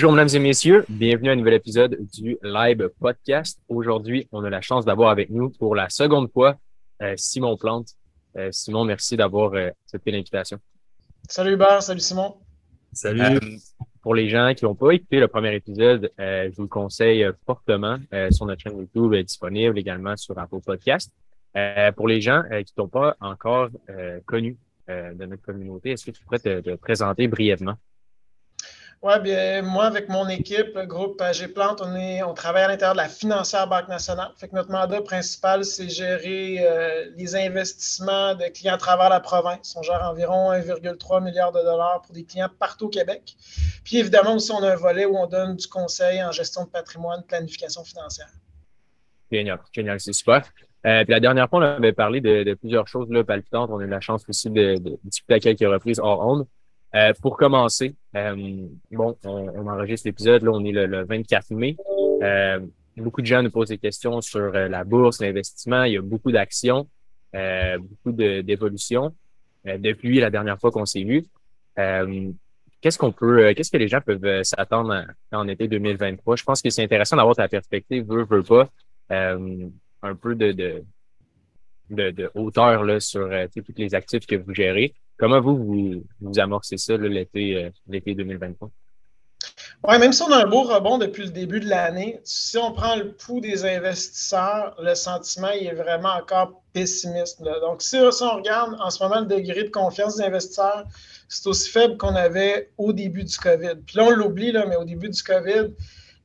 Bonjour, mesdames et messieurs. Bienvenue à un nouvel épisode du Live Podcast. Aujourd'hui, on a la chance d'avoir avec nous pour la seconde fois euh, Simon Plante. Euh, Simon, merci d'avoir euh, accepté l'invitation. Salut Hubert, salut Simon. Salut. pour les gens qui n'ont pas écouté le premier épisode, je vous le conseille fortement sur notre chaîne YouTube, est disponible également sur Apple Podcast. pour les gens qui t'ont pas encore connu de notre communauté, est-ce que tu pourrais te présenter brièvement? Oui, bien, moi, avec mon équipe, le groupe AG Plante, on, est, on travaille à l'intérieur de la financière Banque nationale. Fait que notre mandat principal, c'est gérer euh, les investissements de clients à travers la province. On gère environ 1,3 milliard de dollars pour des clients partout au Québec. Puis évidemment, aussi, on a un volet où on donne du conseil en gestion de patrimoine, planification financière. Génial, génial, c'est super. Euh, puis la dernière fois, on avait parlé de, plusieurs choses là, palpitantes. On a eu la chance aussi de, de discuter à quelques reprises hors ondes. Euh, pour commencer, euh, bon, on, enregistre l'épisode, là, on est le, 24 mai. Euh, beaucoup de gens nous posent des questions sur la bourse, l'investissement. Il y a beaucoup d'actions, beaucoup d'évolutions depuis la dernière fois qu'on s'est vu. qu'est-ce qu'on peut, qu'est-ce que les gens peuvent s'attendre en, été 2023? Je pense que c'est intéressant d'avoir ta perspective, veut, veut pas, un peu de, de, de, hauteur là, sur tous les actifs que vous gérez. Comment vous, vous, amorcez ça l'été 2023? Euh, oui, même si on a un beau rebond depuis le début de l'année, si on prend le pouls des investisseurs, le sentiment il est vraiment encore pessimiste. Donc, si, on regarde en ce moment le degré de confiance des investisseurs, c'est aussi faible qu'on avait au début du COVID. Puis là, on l'oublie, mais au début du COVID,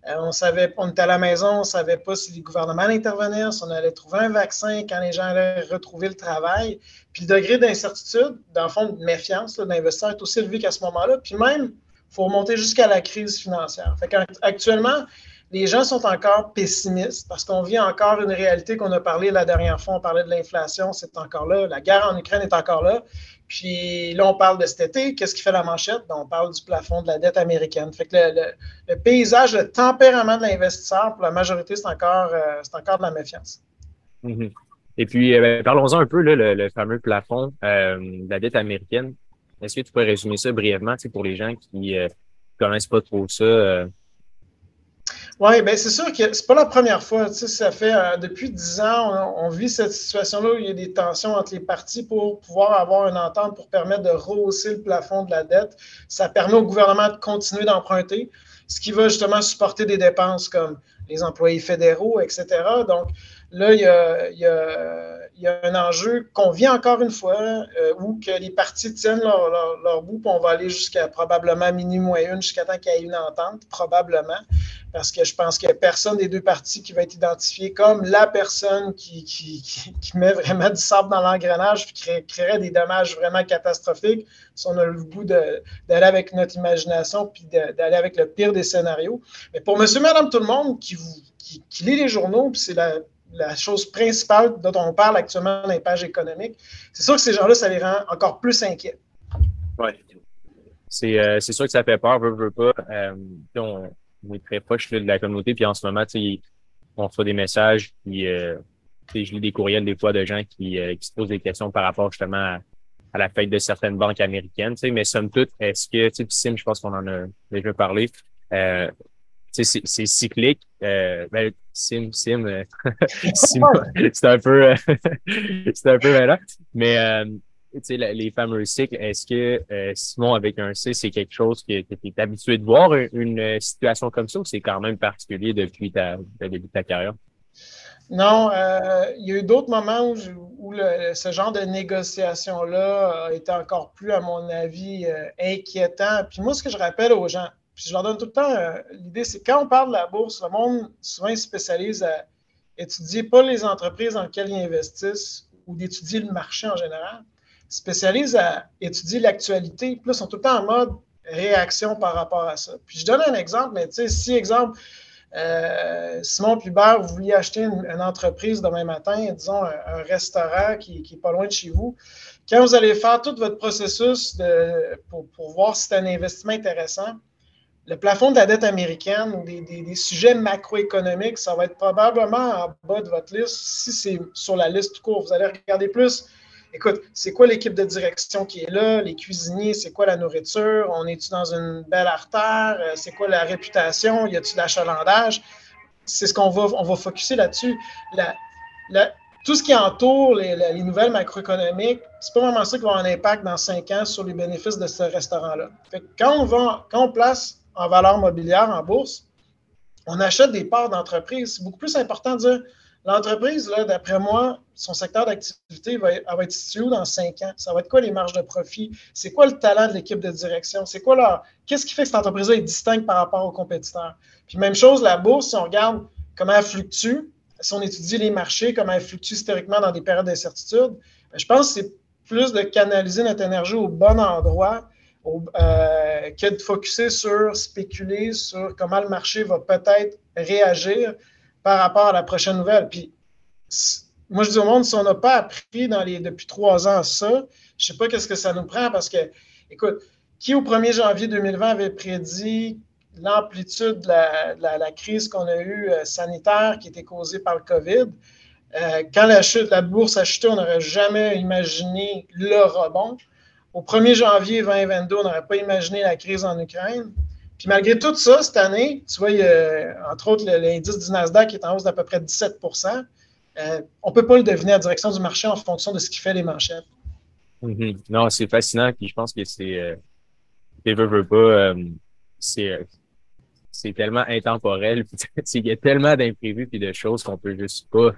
on savait, on était à la maison, on ne savait pas si les gouvernements allaient intervenir, si on allait trouver un vaccin, quand les gens allaient retrouver le travail. Puis le degré d'incertitude, dans le fond, de méfiance d'investisseurs est aussi élevé qu'à ce moment-là. Puis même, il faut remonter jusqu'à la crise financière. Fait actuellement, les gens sont encore pessimistes parce qu'on vit encore une réalité qu'on a parlé la dernière fois. On parlait de l'inflation, c'est encore là. La guerre en Ukraine est encore là. Puis là, on parle de cet été. Qu'est-ce qui fait la manchette? Ben, on parle du plafond de la dette américaine. Fait que le, paysage, le tempérament de l'investisseur, pour la majorité, c'est encore, euh, encore de la méfiance. Mm-hmm. Et puis, euh, ben, parlons-en un peu, le, fameux plafond euh, de la dette américaine. Est-ce que tu peux résumer ça brièvement pour les gens qui ne connaissent pas trop ça? Oui, bien c'est sûr que c'est pas la première fois. Ça fait euh, depuis dix ans, on, vit cette situation-là où il y a des tensions entre les parties pour pouvoir avoir une entente pour permettre de rehausser le plafond de la dette. Ça permet au gouvernement de continuer d'emprunter, ce qui va justement supporter des dépenses comme les employés fédéraux, etc. Donc, là, il y a, il y a un enjeu qu'on vit encore une fois, euh, où que les parties tiennent leur, leur, bout, puis on va aller jusqu'à probablement minimum une, jusqu'à temps qu'il y ait une entente, probablement, parce que je pense qu'il n'y a personne des deux parties qui va être identifié comme la personne qui, qui, qui, met vraiment du sable dans l'engrenage, puis qui créerait des dommages vraiment catastrophiques si on a le goût d'aller avec notre imagination, puis d'aller avec le pire des scénarios. Mais pour monsieur, madame, tout le monde qui, vous, qui, qui lit les journaux, puis c'est la la chose principale dont on parle actuellement dans les pages économiques, c'est sûr que ces gens-là, ça les rend encore plus inquiets. Oui. Euh, c'est sûr que ça fait peur, veut, veut pas. Euh, on, est très proche de la communauté, puis en ce moment, on reçoit des messages, puis euh, je lis des courriels des fois de gens qui, qui se posent des questions par rapport justement à, la fête de certaines banques américaines. Mais somme toute, est-ce que, tu sais, Sim, je pense qu'on en a déjà parlé, c'est cyclique. Euh, ben, sim, sim, euh, c'est un peu, euh, c'est un peu voilà. Mais euh, les fameux cycles, est-ce que Simon avec un C, c'est quelque chose que, tu es habitué de voir une, situation comme ça ou c'est quand même particulier depuis ta, le début de ta carrière? Non, il y a eu d'autres moments où, ce genre de négociation-là été encore plus, à mon avis, inquiétant. Puis moi, ce que je rappelle aux gens, puis je leur donne tout le temps euh, l'idée, c'est quand on parle de la bourse, le monde souvent spécialise à étudier pas les entreprises dans lesquelles ils investissent ou d'étudier le marché en général, spécialise à étudier l'actualité. Puis là, sont tout le temps en mode réaction par rapport à ça. Puis je donne un exemple, mais tu sais, si, exemple, euh, Simon Pubert, vous vouliez acheter une, entreprise demain matin, disons un, restaurant qui n'est pas loin de chez vous, quand vous allez faire tout votre processus pour, pour voir si c'est un investissement intéressant, le plafond de la dette américaine ou des, sujets macroéconomiques, ça va être probablement en bas de votre liste si c'est sur la liste tout court. Vous allez regarder plus écoute, c'est quoi l'équipe de direction qui est là, les cuisiniers, c'est quoi la nourriture, on est-tu dans une belle artère, euh, c'est quoi la réputation, y a-tu de l'achalandage? C'est ce qu'on va, on va focuser là-dessus. tout ce qui entoure les, nouvelles macroéconomiques, c'est pas vraiment ça qui va avoir un impact dans cinq ans sur les bénéfices de ce restaurant-là. Quand on, quand on place en valeur mobilière en bourse, on achète des parts d'entreprise. C'est beaucoup plus important de dire L'entreprise, d'après moi, son secteur d'activité va, être situé dans cinq ans? Ça va être quoi les marges de profit? C'est quoi le talent de l'équipe de direction? C'est quoi leur. Qu'est-ce qui fait que cette entreprise-là est distincte par rapport aux compétiteurs? Puis même chose, la bourse, si on regarde comment elle fluctue, si on étudie les marchés, comment elle fluctue historiquement dans des périodes d'incertitude, ben, je pense que c'est plus de canaliser notre énergie au bon endroit euh, que de focuser sur spéculer sur comment le marché va peut-être réagir par rapport à la prochaine nouvelle. Puis, moi, je dis au monde, si on n'a pas appris depuis trois ans ça, je ne sais pas qu'est-ce que ça nous prend parce que, écoute, qui au 1er janvier 2020 avait prédit l'amplitude de la, crise qu'on a eue euh, sanitaire qui était causée par le COVID? Euh, quand la, chute, la bourse a chuté, on n'aurait jamais imaginé le rebond. Au 1er janvier 2022, on n'aurait pas imaginé la crise en Ukraine. Puis malgré tout ça, cette année, tu vois, il y a, entre autres, l'indice du Nasdaq est en hausse d'à peu près 17% euh, On ne peut pas le deviner à direction du marché en fonction de ce qui fait les manchettes. Mm-hmm. Non, c'est fascinant. Puis je pense que c'est. Euh, pas. Euh, c'est. tellement intemporel. il y a tellement d'imprévus et de choses qu'on peut juste pas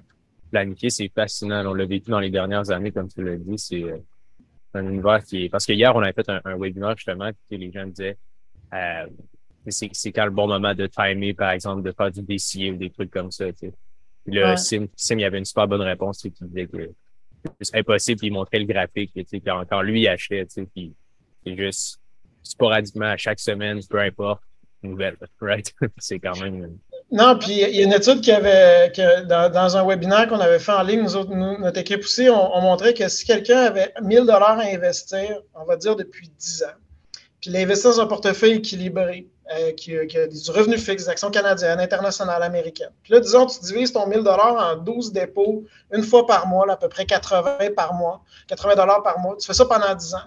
planifier. C'est fascinant. On l'a vécu dans les dernières années, comme tu l'as dit. C'est un univers qui est. Parce que hier, on avait fait un, un webinaire justement, puis les gens disaient euh, c'est quand le bon moment de timer, par exemple, de faire du DCA ou des trucs comme ça. Puis là, Sim, Sim, il avait une super bonne réponse qui disait que c'est impossible, puis il montrait le graphique. Quand, quand lui il achetait, puis c'est juste sporadiquement à chaque semaine, peu importe, nouvelle. Right? c'est quand même. Non, puis il y a une étude qui avait, que dans, un webinaire qu'on avait fait en ligne, nous autres, notre équipe aussi, on, on montrait que si quelqu'un avait 1000 dollars à investir, on va dire depuis 10 ans, puis l'investir dans un portefeuille équilibré, euh, qui, a du revenu fixe, des actions canadiennes, internationales, américaines. Puis là, disons, tu divises ton 1000 en 12 dépôts, une fois par mois, à peu près 80 par mois, 80 par mois. Tu fais ça pendant 10 ans.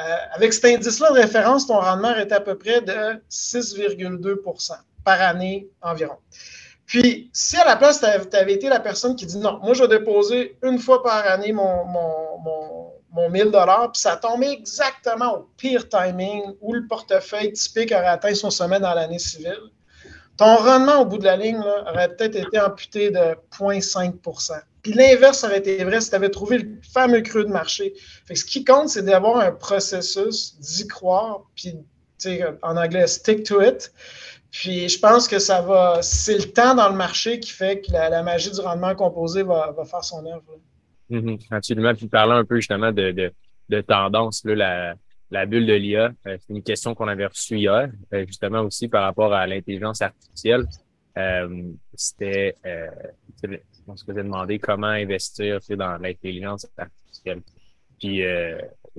Euh, avec cet indice-là de référence, ton rendement était à peu près de 6,2% par année environ. Puis, si à la place, tu avais été la personne qui dit non, moi, je vais déposer une fois par année mon mon 1000 dollars, puis ça tombé exactement au pire timing où le portefeuille typique aurait atteint son sommet dans l'année civile. Ton rendement au bout de la ligne aurait peut-être été amputé de 0,5% Puis l'inverse aurait été vrai si tu avais trouvé le fameux creux de marché. Fait ce qui compte, c'est d'avoir un processus, d'y croire, puis en anglais, stick to it. Puis je pense que ça va, c'est le temps dans le marché qui fait que la, magie du rendement composé va faire son œuvre. Mm-hmm. absolument. Puis parlant un peu justement de, de, de tendance, là, la, la bulle de l'IA, euh, c'est une question qu'on avait reçue hier, euh, justement aussi par rapport à l'intelligence artificielle. Euh, c'était, euh, on se faisait demander comment investir dans l'intelligence artificielle. Puis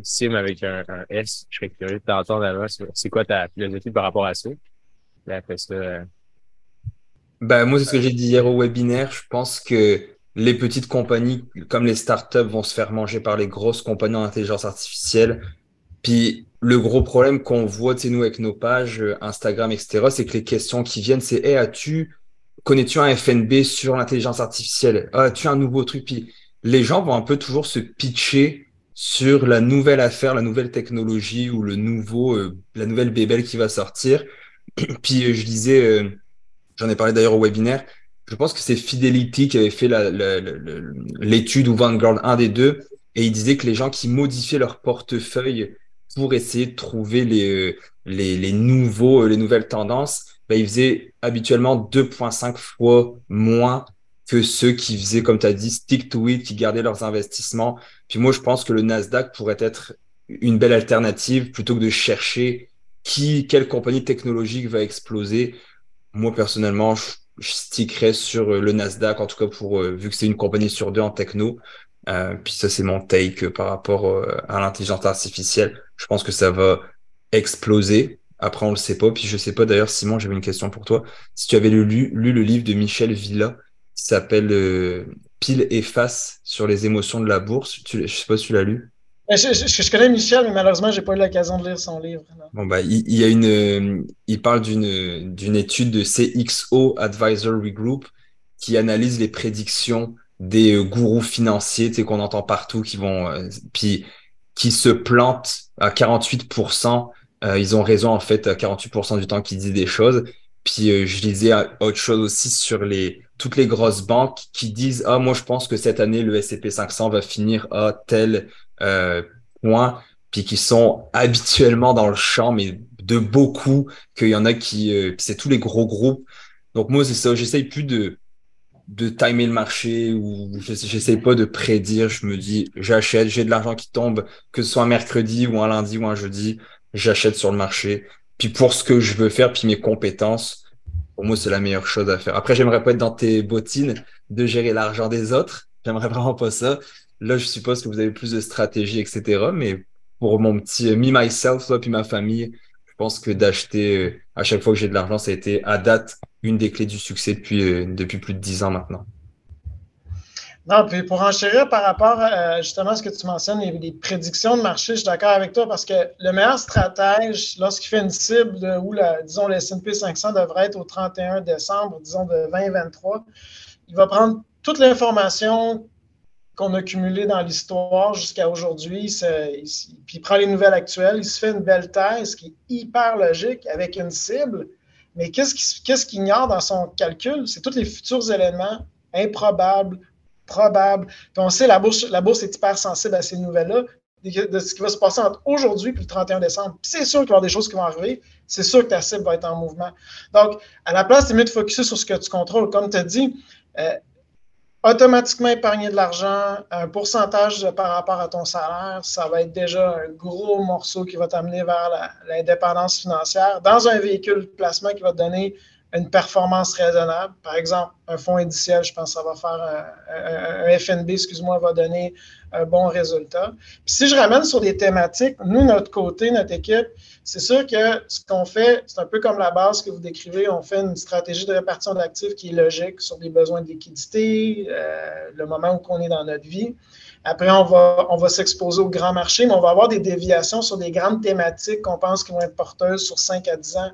Sim avec un, S, je serais curieux de t'entendre C'est quoi ta philosophie par rapport à ça? après ça. Ben, moi, c'est ce que j'ai dit hier au webinaire. Je pense que les petites compagnies comme les startups vont se faire manger par les grosses compagnies en intelligence artificielle. Puis le gros problème qu'on voit, tu nous, avec nos pages euh, Instagram, etc., c'est que les questions qui viennent, c'est hey, as-tu, connais-tu un FNB sur l'intelligence artificielle? As-tu un nouveau truc? Puis les gens vont un peu toujours se pitcher sur la nouvelle affaire, la nouvelle technologie ou le nouveau, euh, la nouvelle bébelle qui va sortir. Puis euh, je disais, j'en ai parlé d'ailleurs au webinaire, je pense que c'est Fidelity qui avait fait l'étude ou Vanguard, un des deux, et il disait que les gens qui modifiaient leur portefeuille pour essayer de trouver les, les, nouveaux, les nouvelles tendances, ben, ils faisaient habituellement 2,5 fois moins que ceux qui faisaient, comme tu as dit, stick to it, qui gardaient leurs investissements. Puis moi, je pense que le Nasdaq pourrait être une belle alternative plutôt que de chercher qui, quelle compagnie technologique va exploser. Moi, personnellement, je je stickerais sur euh, le Nasdaq, en tout cas pour euh, vu que c'est une compagnie sur deux en techno. Euh, puis ça, c'est mon take par rapport à l'intelligence artificielle. Je pense que ça va exploser. Après, on le sait pas. Puis je sais pas d'ailleurs, Simon, j'avais une question pour toi. Si tu avais lu, lu le livre de Michel Villa qui s'appelle pile et face sur les émotions de la bourse. Tu, je sais pas si tu l'as lu. Ben, je, je, connais Michel, mais malheureusement, j'ai pas eu l'occasion de lire son livre. Bon, bah, il, y a une, il parle d'une, étude de CXO Advisory Group qui analyse les prédictions des euh, gourous financiers, qu'on entend partout, qui vont, euh, puis qui se plantent à 48%. Euh, ils ont raison, en fait, à 48% du temps qu'ils disent des choses. Puis je lisais autre chose aussi sur les toutes les grosses banques qui disent ah moi je pense que cette année le S&P 500 va finir à tel point puis qui sont habituellement dans le champ mais de beaucoup qu'il y en a qui c'est tous les gros groupes donc moi c'est ça j'essaye plus de de timer le marché ou j'essaie pas de prédire. Je me dis, j'achète, j'ai de l'argent qui tombe, que ce soit un mercredi ou un lundi ou un jeudi, j'achète sur le marché. Puis pour ce que je veux faire, puis mes compétences, pour moi, c'est la meilleure chose à faire. Après, j'aimerais pas être dans tes bottines de gérer l'argent des autres. J'aimerais vraiment pas ça. Là, je suppose que vous avez plus de stratégie, etc. Mais pour mon petit me, myself, toi, puis ma famille, je pense que d'acheter euh, à chaque fois que j'ai de l'argent, ça a été à date une des clés du succès depuis, euh, depuis plus de dix ans maintenant. Non, puis pour enchérir par rapport euh, justement à ce que tu mentionnes, les, prédictions de marché, je suis d'accord avec toi parce que le meilleur stratège, lorsqu'il fait une cible où, disons, le S&P 500 devrait être au 31 décembre, disons, de 2023, il va prendre toute l'information qu'on a cumulée dans l'histoire jusqu'à aujourd'hui, puis il prend les nouvelles actuelles, il se fait une belle thèse qui est hyper logique avec une cible, mais qu'est-ce qu'il ignore dans son calcul? C'est tous les futurs éléments improbables, probables. On sait la bourse, la bourse est hyper sensible à ces nouvelles-là, de ce qui va se passer entre aujourd'hui et le 31 décembre. c'est sûr qu'il va y avoir des choses qui vont arriver. C'est sûr que ta cible va être en mouvement. Donc, à la place, c'est mieux de focuser sur ce que tu contrôles. Comme tu as dit, euh, automatiquement épargner de l'argent, un pourcentage par rapport à ton salaire, ça va être déjà un gros morceau qui va t'amener vers l'indépendance financière dans un véhicule de placement qui va te donner une performance raisonnable. Par exemple, un fonds indiciel, je pense que ça va faire un, FNB, excuse-moi, va donner un bon résultat. Puis si je ramène sur des thématiques, nous, notre côté, notre équipe, c'est sûr que ce qu'on fait, c'est un peu comme la base que vous décrivez. On fait une stratégie de répartition d'actifs qui est logique sur des besoins de liquidité, euh, le moment où on est dans notre vie. Après, on va, s'exposer au grand marché, mais on va avoir des déviations sur des grandes thématiques qu'on pense qui vont être porteuses sur 5 à 10 ans.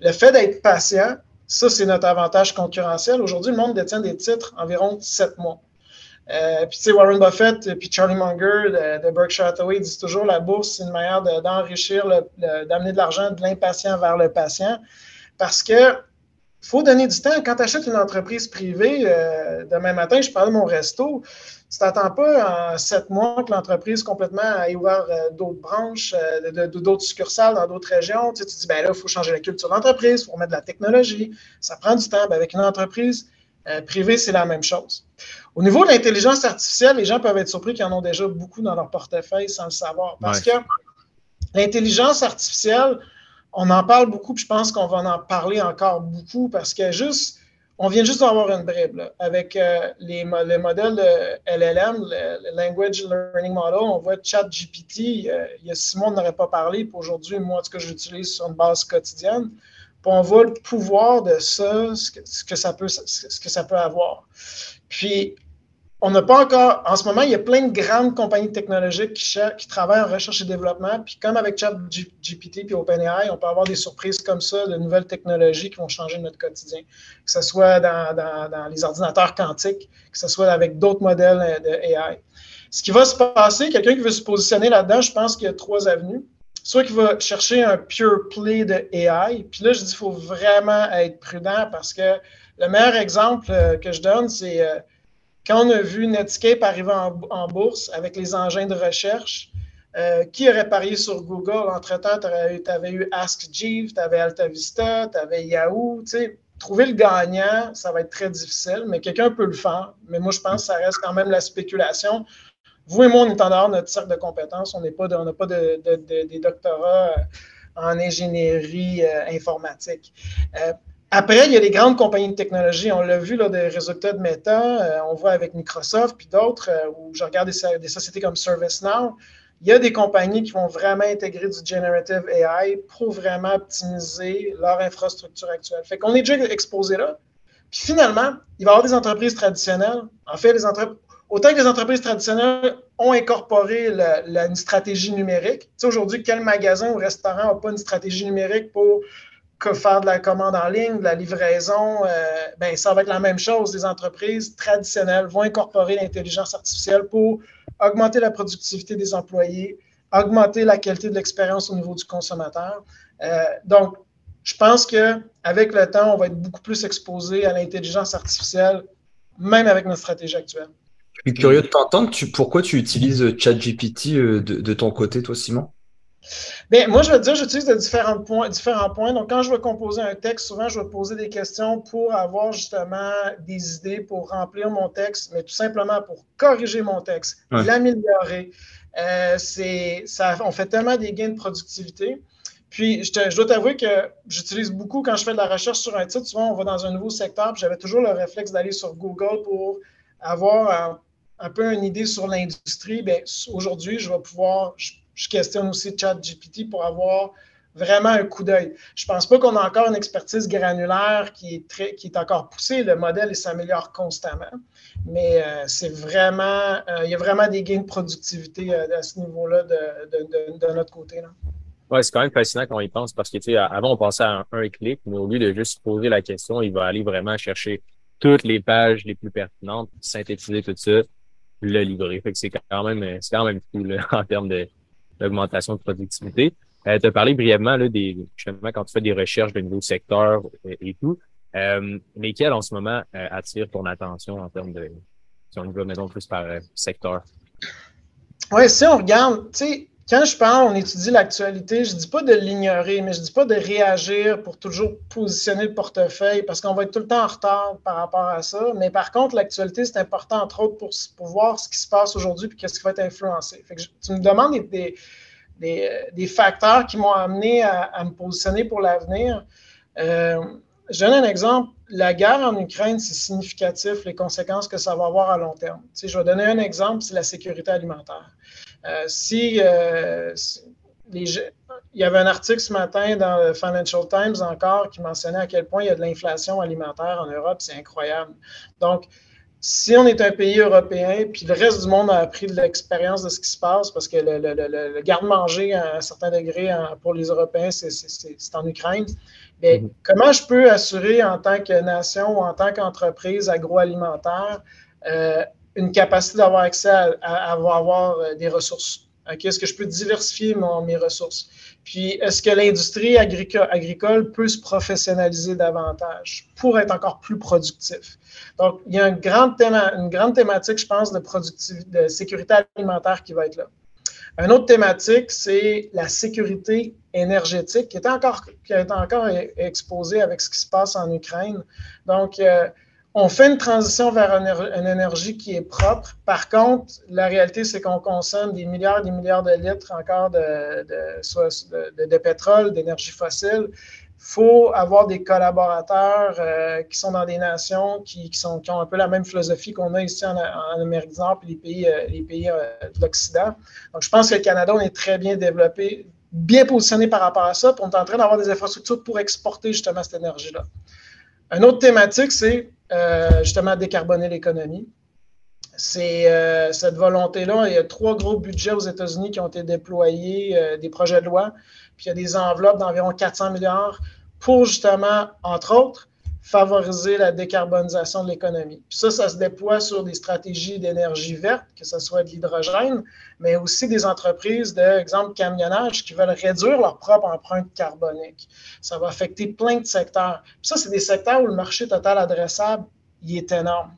Le fait d'être patient, ça, c'est notre avantage concurrentiel. Aujourd'hui, le monde détient des titres environ 7 mois. Euh, puis, tu sais, Warren Buffett et Charlie Munger de, Berkshire Hathaway disent toujours la bourse, c'est une manière d'enrichir, d'amener de l'argent de l'impatient vers le patient. Parce que faut donner du temps. Quand tu achètes une entreprise privée, euh, demain matin, je parle de mon resto, tu t'attends pas en sept mois que l'entreprise complètement ait ouvert euh, d'autres branches, d'autres succursales dans d'autres régions? Tu, te dis, ben là, il faut changer la culture d'entreprise, il faut remettre de la technologie. Ça prend du temps. Ben, avec une entreprise privée, c'est la même chose. Au niveau de l'intelligence artificielle, les gens peuvent être surpris qu'ils en ont déjà beaucoup dans leur portefeuille sans le savoir. Parce que l'intelligence artificielle, on en parle beaucoup, puis je pense qu'on va en parler encore beaucoup parce que juste, on vient juste d'avoir une bribe avec euh, les, le modèle LLM, le, Language Learning Model. On voit ChatGPT, euh, il y a six mois, on n'aurait pas parlé, puis aujourd'hui, moi, en tout l'utilise sur une base quotidienne. Puis on voit le pouvoir de ça, ce que, ça, peut, ce que ça peut avoir. Puis, on n'a pas encore, en ce moment, il y a plein de grandes compagnies technologiques qui, qui travaillent en recherche et développement. Puis comme avec ChatGPT puis OpenAI, on peut avoir des surprises comme ça, de nouvelles technologies qui vont changer notre quotidien. Que ce soit dans, les ordinateurs quantiques, que ce soit avec d'autres modèles euh, de AI. Ce qui va se passer, quelqu'un qui veut se positionner là-dedans, je pense qu'il y a trois avenues. Soit qu'il va chercher un pure play de AI. Puis là, je dis qu'il faut vraiment être prudent parce que le meilleur exemple euh, que je donne, c'est euh, quand on a vu Netscape arriver en, bourse avec les engins de recherche, euh, qui aurait parié sur Google? Entre-temps, tu avais eu Ask Jeeves, tu avais AltaVista, tu avais Yahoo. Trouver le gagnant, ça va être très difficile, mais quelqu'un peut le faire. Mais moi, je pense que ça reste quand même la spéculation. Vous et moi, on est en dehors de notre cercle de compétences. On n'a pas, de, pas des doctorats en ingénierie informatique. Après, il y a les grandes compagnies de technologie. On l'a vu là, des résultats de Meta, euh, on voit avec Microsoft, puis d'autres, euh, où je regarde des, sociétés comme ServiceNow. Il y a des compagnies qui vont vraiment intégrer du generative AI pour vraiment optimiser leur infrastructure actuelle. Fait qu'on est déjà exposé là. Puis finalement, il va y avoir des entreprises traditionnelles. En fait, autant que les entreprises traditionnelles ont incorporé une stratégie numérique. Tu sais, aujourd'hui, quel magasin ou restaurant n'a pas une stratégie numérique pour faire de la commande en ligne, de la livraison? Euh, ben, ça va être la même chose. Les entreprises traditionnelles vont incorporer l'intelligence artificielle pour augmenter la productivité des employés, augmenter la qualité de l'expérience au niveau du consommateur. Euh, donc, je pense qu'avec le temps, on va être beaucoup plus exposé à l'intelligence artificielle, même avec notre stratégie actuelle. Je suis curieux de t'entendre. pourquoi tu utilises ChatGPT euh, de, ton côté, toi, Simon? Bien, moi, je veux dire, j'utilise de différents points, différents points. Donc, quand je veux composer un texte, souvent, je vais poser des questions pour avoir justement des idées pour remplir mon texte, mais tout simplement pour corriger mon texte, l'améliorer. Euh, ça, on fait tellement des gains de productivité. Puis, je, dois t'avouer que j'utilise beaucoup quand je fais de la recherche sur un titre. Souvent, on va dans un nouveau secteur, puis j'avais toujours le réflexe d'aller sur Google pour avoir un, peu une idée sur l'industrie. Bien, aujourd'hui, je vais pouvoir, je, questionne aussi ChatGPT pour avoir vraiment un coup d'œil. Je ne pense pas qu'on a encore une expertise granulaire qui est, très, qui est encore poussée. Le modèle s'améliore constamment, mais euh, c'est vraiment, euh, il y a vraiment des gains de productivité euh, à ce niveau-là de, de, notre côté. Ouais, c'est quand même fascinant quand on y pense parce que, tu sais, avant, on pensait à un, clic, mais au lieu de juste poser la question, il va aller vraiment chercher toutes les pages les plus pertinentes, synthétiser tout ça, le livrer. C'est quand même, c'est quand même cool en termes d'augmentation de, productivité. Euh, tu as parlé brièvement là, des, justement quand tu fais des recherches de nouveaux secteurs et, tout. Euh, lesquels en ce moment euh, attirent ton attention en termes de si on y va mettons plus par euh, secteur? Oui, si on regarde, tu sais, quand je parle, on étudie l'actualité, je ne dis pas de l'ignorer, mais je ne dis pas de réagir pour toujours positionner le portefeuille parce qu'on va être tout le temps en retard par rapport à ça. Mais par contre, l'actualité, c'est important, entre autres, pour, voir ce qui se passe aujourd'hui et qu'est-ce qui va être influencé. tu me demandes des, des, facteurs qui m'ont amené à, me positionner pour l'avenir. Euh, je donne un exemple. La guerre en Ukraine, c'est significatif, les conséquences que ça va avoir à long terme. Je vais donner un exemple, c'est la sécurité alimentaire. Euh, si, euh, il y avait un article ce matin dans le Financial Times encore qui mentionnait à quel point il y a de l'inflation alimentaire en Europe, c'est incroyable. Donc, si on est un pays européen, puis le reste du monde a appris de l'expérience de ce qui se passe, parce que le, garde-manger à un certain degré pour les Européens, c'est en Ukraine, mais mm-hmm. comment je peux assurer en tant que nation ou en tant qu'entreprise agroalimentaire euh, une capacité d'avoir accès à, avoir, euh, des ressources. Est-ce que je peux diversifier mes ressources? Puis, est-ce que l'industrie agricole, peut se professionnaliser davantage pour être encore plus productif? Donc, il y a une grande, thématique, je pense, de, sécurité alimentaire qui va être là. Une autre thématique, c'est la sécurité énergétique qui est encore, encore exposée avec ce qui se passe en Ukraine. Donc, euh, on fait une transition vers une, énergie qui est propre. Par contre, la réalité, c'est qu'on consomme des milliards et des milliards de litres encore de, pétrole, d'énergie fossile. Il faut avoir des collaborateurs euh, qui sont dans des nations qui, ont un peu la même philosophie qu'on a ici en, Amérique du Nord et les pays, euh, les pays euh, de l'Occident. Donc, je pense que le Canada, on est très bien développé, bien positionné par rapport à ça. Puis on est en train d'avoir des infrastructures pour exporter justement cette énergie-là. Une autre thématique, c'est euh, justement décarboner l'économie. C'est euh, cette volonté-là. Il y a trois gros budgets aux États-Unis qui ont été déployés, euh, des projets de loi, puis il y a des enveloppes d'environ 400 milliards pour justement, entre autres, favoriser la décarbonisation de l'économie. Puis ça, ça se déploie sur des stratégies d'énergie verte, que ce soit de l'hydrogène, mais aussi des entreprises de, exemple, camionnage qui veulent réduire leur propre empreinte carbonique. Ça va affecter plein de secteurs. Puis ça, c'est des secteurs où le marché total adressable, il est énorme.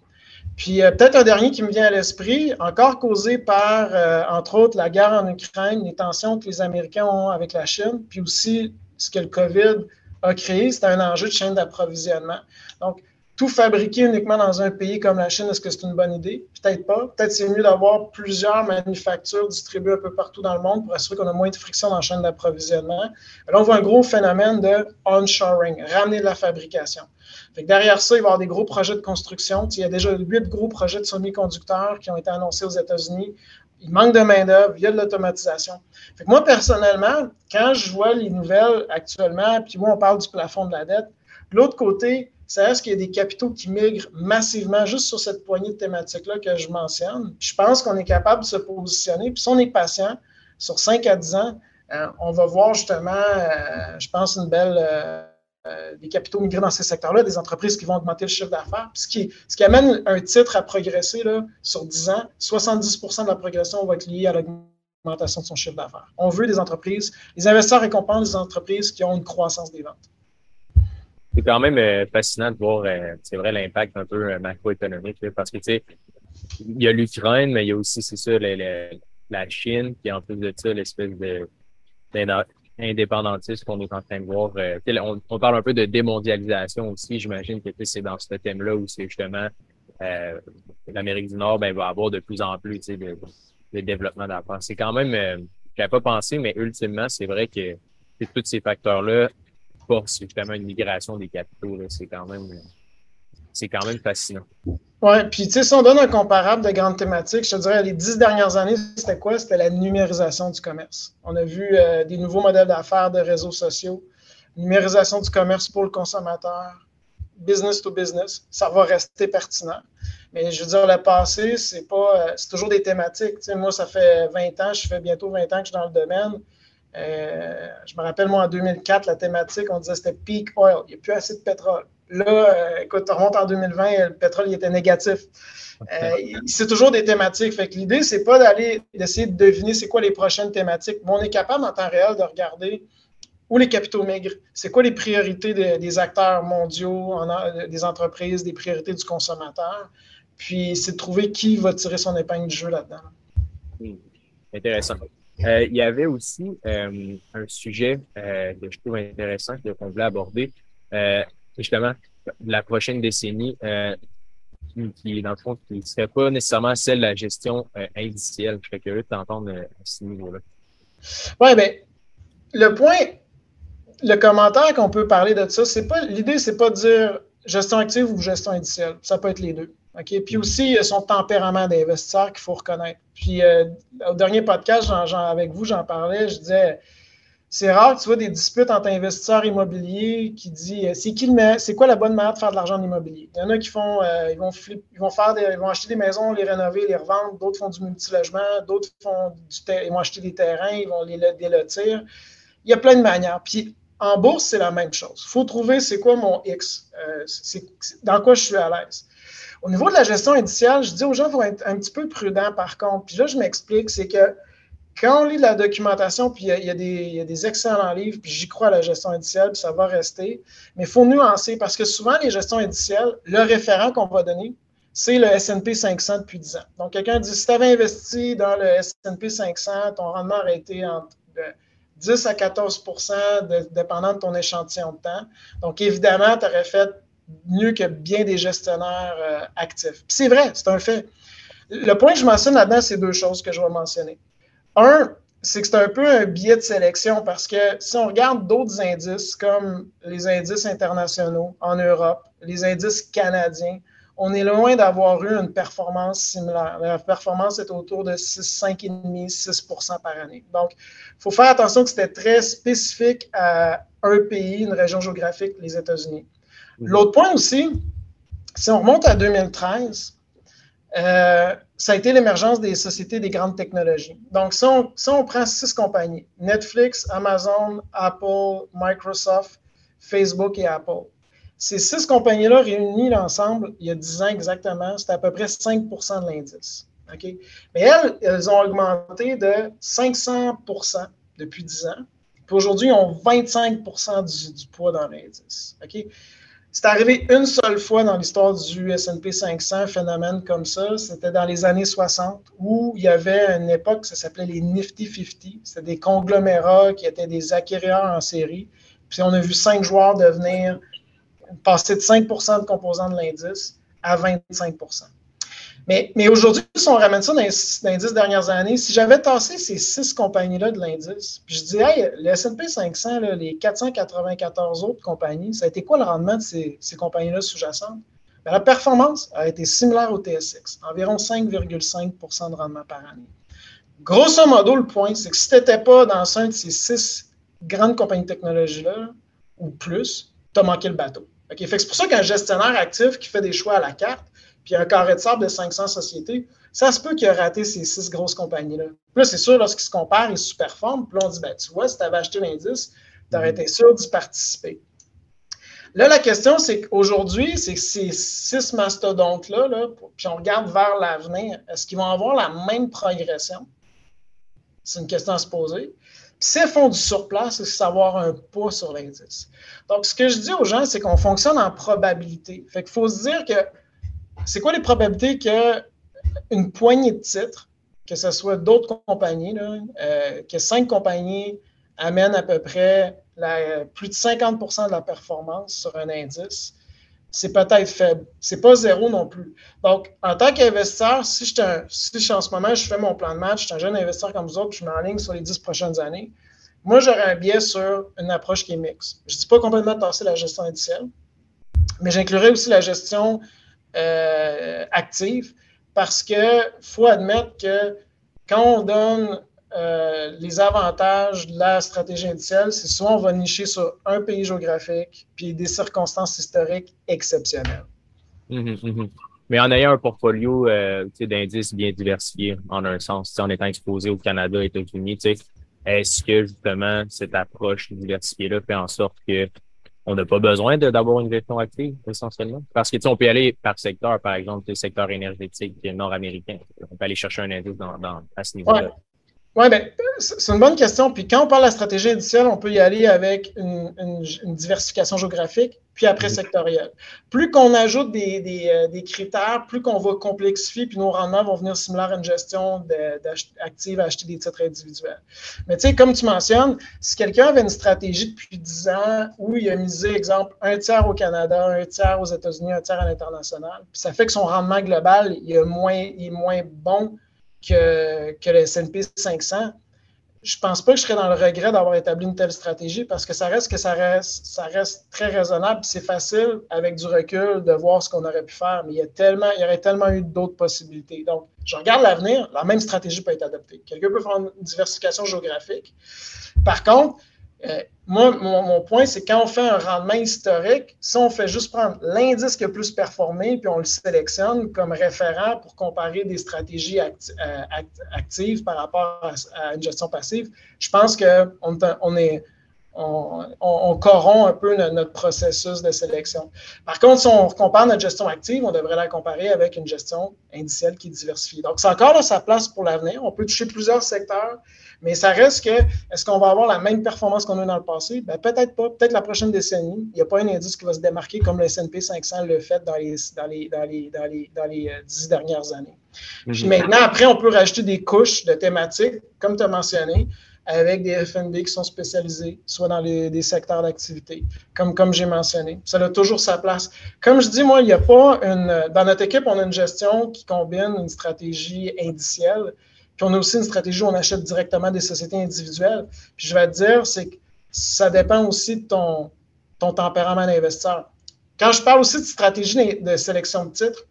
Puis euh, peut-être un dernier qui me vient à l'esprit, encore causé par, euh, entre autres, la guerre en Ukraine, les tensions que les Américains ont avec la Chine, puis aussi ce que le COVID a créé, c'est un enjeu de chaîne d'approvisionnement. Donc, tout fabriquer uniquement dans un pays comme la Chine, est-ce que c'est une bonne idée? Peut-être pas. Peut-être c'est mieux d'avoir plusieurs manufactures distribuées un peu partout dans le monde pour assurer qu'on a moins de friction dans la chaîne d'approvisionnement. Là, on voit un gros phénomène de onshoring, ramener de la fabrication. derrière ça, il va y avoir des gros projets de construction. Il y a déjà huit gros projets de semi-conducteurs qui ont été annoncés aux États-Unis il manque de main-d'œuvre, il y a de l'automatisation. moi, personnellement, quand je vois les nouvelles actuellement, puis moi, on parle du plafond de la dette, de l'autre côté, ça reste qu'il y a des capitaux qui migrent massivement juste sur cette poignée de thématiques-là que je mentionne. je pense qu'on est capable de se positionner. Puis si on est patient, sur 5 à 10 ans, euh, on va voir justement, euh, je pense, une belle. Euh, des capitaux migrer dans ces secteurs-là, des entreprises qui vont augmenter le chiffre d'affaires. Ce qui, amène un titre à progresser là, sur 10 ans, 70% de la progression va être liée à l'augmentation de son chiffre d'affaires. On veut des entreprises, les investisseurs récompensent des entreprises qui ont une croissance des ventes c'est quand même euh, fascinant de voir, euh, c'est vrai, l'impact un peu euh, macroéconomique, parce que, tu sais, il y a l'Ukraine, mais il y a aussi, c'est ça, la Chine, qui en plus de ça, l'espèce de indépendantisme qu'on est en train de voir. on, parle un peu de démondialisation aussi. J'imagine que c'est dans ce thème-là où c'est justement l'Amérique du Nord ben, va avoir de plus en plus de, de développement d'affaires. C'est quand même, je n'avais pas pensé, mais ultimement, c'est vrai que tous ces facteurs-là force justement une migration des capitaux. C'est quand même c'est quand même fascinant. Oui, puis tu sais, si on donne un comparable de grandes thématiques, je te dirais, les dix dernières années, c'était quoi? C'était la numérisation du commerce. On a vu euh, des nouveaux modèles d'affaires de réseaux sociaux, numérisation du commerce pour le consommateur, business to business. Ça va rester pertinent. Mais je veux dire, le passé, c'est pas, euh, c'est toujours des thématiques. Tu sais, moi, ça fait 20 ans, je fais bientôt 20 ans que je suis dans le domaine. Euh, je me rappelle, moi, en 2004, la thématique, on disait c'était peak oil. Il n'y a plus assez de pétrole. Là, euh, écoute, on remonte en 2020, le pétrole il était négatif. Euh, c'est toujours des thématiques. Fait que l'idée, c'est pas d'aller d'essayer de deviner c'est quoi les prochaines thématiques, mais on est capable en temps réel de regarder où les capitaux migrent, c'est quoi les priorités des acteurs mondiaux, des entreprises, des priorités du consommateur. Puis c'est de trouver qui va tirer son épingle du jeu là-dedans. Hmm. Intéressant. Euh, il y avait aussi euh, un sujet que je trouve intéressant qu'on voulait aborder, justement, la prochaine décennie, qui, qui, dans le fond, qui ne serait pas nécessairement celle de la gestion indicielle. Je serais curieux de t'entendre à ce niveau-là. Oui, bien, le point, le commentaire qu'on peut parler de ça, c'est pas l'idée, c'est pas de dire gestion active ou gestion indicielle. Ça peut être les deux. Puis aussi, il y a son tempérament d'investisseur qu'il faut reconnaître. Puis euh, au dernier podcast, avec vous, j'en parlais, je disais c'est rare que tu vois des disputes entre investisseurs immobiliers qui disent euh, c'est qui c'est quoi la bonne manière de faire de l'argent en immobilier? Il y en a qui font euh, ils vont ils vont faire ils vont acheter des maisons, les rénover, les revendre, d'autres font du multilogement, d'autres font du ils vont acheter des terrains, ils vont les délotir. Il y a plein de manières. Puis en bourse, c'est la même chose. Il faut trouver c'est quoi mon X, c'est, dans quoi je suis à l'aise. Au niveau de la gestion indicielle, je dis aux gens, il faut être un petit peu prudent par contre. Puis là, je m'explique, c'est que quand on lit la documentation, puis il y, a, des, excellents livres, puis j'y crois à la gestion indicielle, puis ça va rester, mais il faut nuancer parce que souvent, les gestions indicielles, le référent qu'on va donner, c'est le S&P 500 depuis 10 ans. Donc, quelqu'un dit, si tu avais investi dans le S&P 500, ton rendement aurait été entre 10 à 14% dépendant de ton échantillon de temps. Donc, évidemment, tu aurais fait mieux que bien des gestionnaires euh, actifs. C'est vrai, c'est un fait. Le point que je mentionne là-dedans, c'est deux choses que je vais mentionner. Un, c'est que c'est un peu un biais de sélection parce que si on regarde d'autres indices comme les indices internationaux en Europe, les indices canadiens, on est loin d'avoir eu une performance similaire. La performance est autour de 6, 5,5, 6% par année. Donc, il faut faire attention que c'était très spécifique à un pays, une région géographique, les États-Unis. L'autre point aussi, si on remonte à 2013, euh, ça a été l'émergence des sociétés des grandes technologies. Donc, si on, prend six compagnies, Netflix, Amazon, Apple, Microsoft, Facebook et Apple, ces six compagnies-là réunies ensemble, il y a 10 ans exactement, c'était à peu près 5% de l'indice. Mais elles, elles ont augmenté de 500% depuis 10 ans. Puis aujourd'hui, ils ont 25 du, du, poids dans l'indice. C'est arrivé une seule fois dans l'histoire du S&P 500, un phénomène comme ça. C'était dans les années 60 où il y avait une époque, ça s'appelait les Nifty 50. C'était des conglomérats qui étaient des acquéreurs en série. Puis on a vu cinq joueurs devenir, passer de 5% de composants de l'indice à 25 mais, aujourd'hui, si on ramène ça dans les, dernières années, si j'avais tassé ces six compagnies-là de l'indice, puis je dis, hey, le S&P 500, les 494 autres compagnies, ça a été quoi le rendement de ces, compagnies-là sous-jacentes? Ben, la performance a été similaire au TSX, environ 5,5% de rendement par année. Grosso modo, le point, c'est que si tu n'étais pas dans un de ces six grandes compagnies de technologie-là, ou plus, tu as manqué le bateau. Fait c'est pour ça qu'un gestionnaire actif qui fait des choix à la carte, puis un carré de sable de 500 sociétés, ça se peut qu'il ait raté ces six grosses compagnies-là. Là, c'est sûr, lorsqu'il se compare, il sous-performe. Puis là, on dit, ben, tu vois, si tu avais acheté l'indice, tu aurais été sûr d'y participer. Là, la question, c'est qu'aujourd'hui, c'est que ces six mastodontes-là, là, puis on regarde vers l'avenir, est-ce qu'ils vont avoir la même progression? C'est une question à se poser. Puis s'ils font du surplace, c'est savoir un poids sur l'indice. Donc, ce que je dis aux gens, c'est qu'on fonctionne en probabilité. Fait qu'il faut se dire que c'est quoi les probabilités qu'une poignée de titres, que ce soit d'autres compagnies, euh, que cinq compagnies amènent à peu près plus de 50% de la performance sur un indice, c'est peut-être faible. C'est pas zéro non plus. Donc, en tant qu'investisseur, si, je si en ce moment, je fais mon plan de match, je suis un jeune investisseur comme vous autres, puis je m'enligne sur les 10 prochaines années, moi, j'aurais un biais sur une approche qui est mixte. Je ne dis pas complètement de passer la gestion indicielle, mais j'inclurai aussi la gestion euh, parce qu'il faut admettre que quand on donne euh, les avantages de la stratégie indicielle, c'est soit on va nicher sur un pays géographique puis des circonstances historiques exceptionnelles. Mhm, mhm. Mais en ayant un portfolio euh, d'indices bien diversifié, en un sens, en étant exposé au Canada et aux États-Unis, est-ce que justement cette approche diversifiée-là fait en sorte que on n'a pas besoin d'avoir une gestion active essentiellement? Parce que on peut aller par secteur, par exemple, le secteur énergétique nord-américain. On peut aller chercher un indice dans, à ce niveau-là. Oui, bien, c'est une bonne question. Puis quand on parle de la stratégie indicielle, on peut y aller avec une, diversification géographique, puis après sectorielle. Plus qu'on ajoute des, euh, critères, plus qu'on va complexifier, puis nos rendements vont venir similaires à une gestion active à acheter des titres individuels. Mais tu sais, comme tu mentionnes, si quelqu'un avait une stratégie depuis 10 ans où il a misé, exemple, un tiers au Canada, un tiers aux États-Unis, un tiers à l'international, puis ça fait que son rendement global il est moins, il est moins bon que, le S&P 500, je ne pense pas que je serais dans le regret d'avoir établi une telle stratégie parce que ça reste que ça reste, ça reste très raisonnable. C'est facile, avec du recul, de voir ce qu'on aurait pu faire, mais il y, a tellement, il y aurait tellement eu d'autres possibilités. Donc, je regarde l'avenir, la même stratégie peut être adoptée. Quelqu'un peut faire une diversification géographique. Par contre, euh, moi, mon, point, c'est quand on fait un rendement historique, si on fait juste prendre l'indice qui a plus performé, puis on le sélectionne comme référent pour comparer des stratégies euh, actives par rapport à, une gestion passive, je pense qu'on on corrompt un peu notre, processus de sélection. Par contre, si on compare notre gestion active, on devrait la comparer avec une gestion indicielle qui est diversifiée. Donc, c'est encore là sa place pour l'avenir. On peut toucher plusieurs secteurs. Mais ça reste que, est-ce qu'on va avoir la même performance qu'on a eu dans le passé? Ben, peut-être pas. Peut-être la prochaine décennie. Il n'y a pas un indice qui va se démarquer comme le S&P 500 l'a fait dans les, dans les, dans les, dans les, dans les euh, dix dernières années. Mhm. maintenant, après, on peut rajouter des couches de thématiques, comme tu as mentionné, avec des FNB qui sont spécialisés, soit dans les, des secteurs d'activité, comme, comme j'ai mentionné. Ça a toujours sa place. Comme je dis, moi, il n'y a pas une. Dans notre équipe, on a une gestion qui combine une stratégie indicielle puis on a aussi une stratégie où on achète directement des sociétés individuelles. Puis je vais te dire, c'est que ça dépend aussi de ton, ton tempérament d'investisseur. Quand je parle aussi de stratégie de sélection de titres,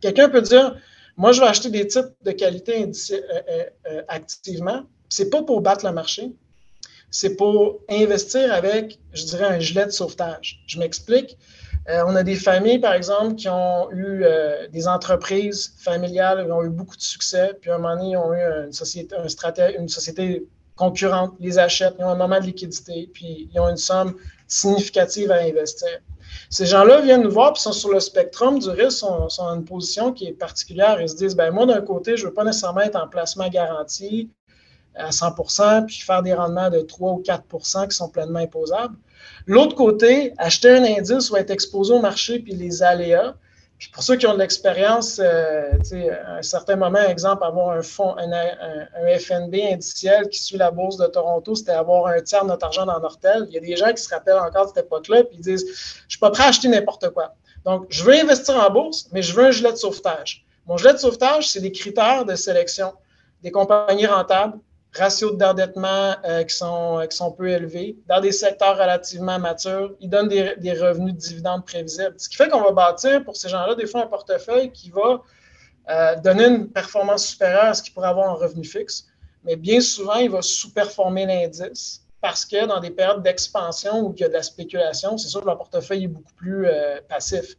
quelqu'un peut dire Moi, je vais acheter des titres de qualité euh, euh, euh, activement. C'est pas pour battre le marché, c'est pour investir avec, je dirais, un gilet de sauvetage. Je m'explique. Euh, on a des familles, par exemple, qui ont eu euh, des entreprises familiales, qui ont eu beaucoup de succès, puis à un moment donné, ils ont eu une société, une société concurrente, les achètent, ils ont un moment de liquidité, puis ils ont une somme significative à investir. Ces gens-là viennent nous voir, puis sont sur le spectrum du risque, sont, sont une position qui est particulière. Ils se disent, ben moi, d'un côté, je ne veux pas nécessairement être en placement garanti à 100% puis faire des rendements de 3 ou 4% qui sont pleinement imposables. L'autre côté, acheter un indice ou être exposé au marché puis les aléas. Pour ceux qui ont de l'expérience, euh, à un certain moment, exemple, avoir un, FNB indiciel qui suit la bourse de Toronto, c'était avoir un tiers de notre argent dans Nortel. Il y a des gens qui se rappellent encore de cette époque-là, puis ils disent Je ne suis pas prêt à acheter n'importe quoi. Donc, je veux investir en bourse, mais je veux un gilet de sauvetage. Mon gilet de sauvetage, c'est des critères de sélection des compagnies rentables, ratios d'endettement euh, qui, sont, qui sont peu élevés, dans des secteurs relativement matures. Ils donnent des, des revenus de dividendes prévisibles. Ce qui fait qu'on va bâtir pour ces gens-là des fois un portefeuille qui va euh, donner une performance supérieure à ce qu'ils pourraient avoir en revenu fixe. Mais bien souvent, il va sous-performer l'indice parce que dans des périodes d'expansion où il y a de la spéculation, c'est sûr que leur portefeuille est beaucoup plus euh, passif.